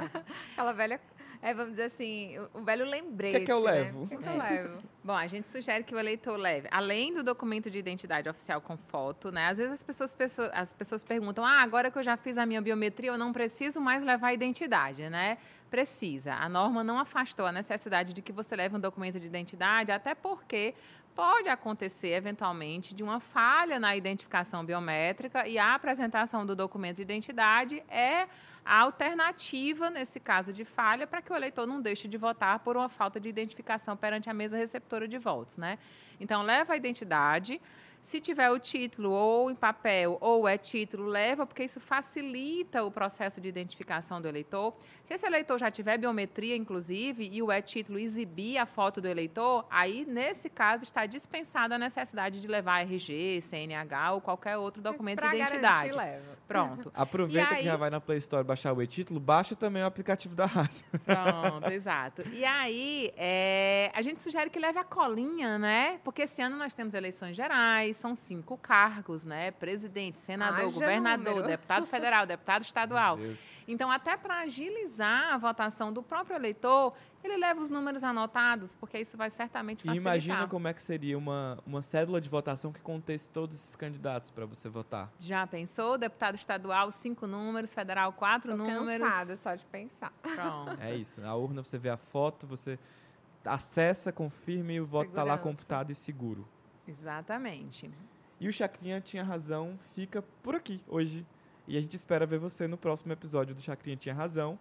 Aquela velha, é, vamos dizer assim, o, o velho lembrete. que eu né? levo? O que, que eu levo? Bom, a gente sugere que o eleitor leve, além do documento de identidade oficial com foto, né? Às vezes as pessoas, pesso- as pessoas perguntam: ah, agora que eu já fiz a minha biometria, eu não preciso mais levar a identidade, né? Precisa. A norma não afastou a necessidade de que você leve um documento de identidade, até porque pode acontecer, eventualmente, de uma falha na identificação biométrica e a apresentação do documento de identidade é a alternativa, nesse caso de falha, para que o eleitor não deixe de votar por uma falta de identificação perante a mesa receptora de votos, né? Então, leva a identidade. Se tiver o título ou em papel ou é título, leva, porque isso facilita o processo de identificação do eleitor. Se esse eleitor já tiver biometria, inclusive, e o e-título exibir a foto do eleitor, aí, nesse caso, está dispensada a necessidade de levar RG, CNH ou qualquer outro documento de identidade. Garantir, leva. Pronto. Aproveita E que já aí- vai na Play Store baixar o e-título, baixa também o aplicativo da rádio. Pronto, exato. E aí, é, a gente sugere que leve a colinha, né? Porque esse ano nós temos eleições gerais, são cinco cargos, né? Presidente, senador, Haja governador, número. deputado federal, deputado estadual. Então, até para agilizar a votação do próprio eleitor, ele leva os números anotados, porque isso vai certamente E facilitar. imagina como é que seria uma, uma cédula de votação que contesse todos esses candidatos para você votar. Já pensou? Deputado estadual, cinco números, federal, quatro Tô números. cansada só de pensar. Pronto. É isso. Na urna você vê a foto, você acessa, confirma e o voto está lá computado e seguro. Exatamente. E o Chacrinha tinha razão, fica por aqui hoje. E a gente espera ver você no próximo episódio do Chacrinha Tinha Razão.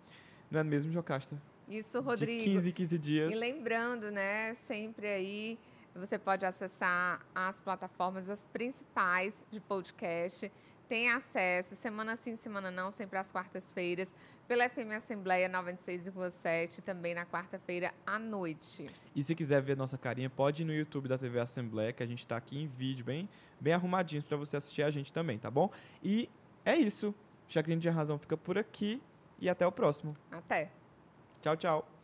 Não é mesmo, Jocasta? Isso, Rodrigo. De 15 em 15 dias. E lembrando, né, sempre aí você pode acessar as plataformas as principais de podcast. Tem acesso semana sim, semana não, sempre às quartas-feiras, pela FM Assembleia 96,7, também na quarta-feira à noite. E se quiser ver nossa carinha, pode ir no YouTube da TV Assembleia, que a gente está aqui em vídeo, bem, bem arrumadinhos para você assistir a gente também, tá bom? E é isso. Chacrinha Tinha Razão fica por aqui e até o próximo. Até! Tchau, tchau.